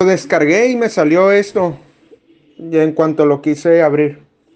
Lo descargué y me salió esto. Y en cuanto lo quise abrir.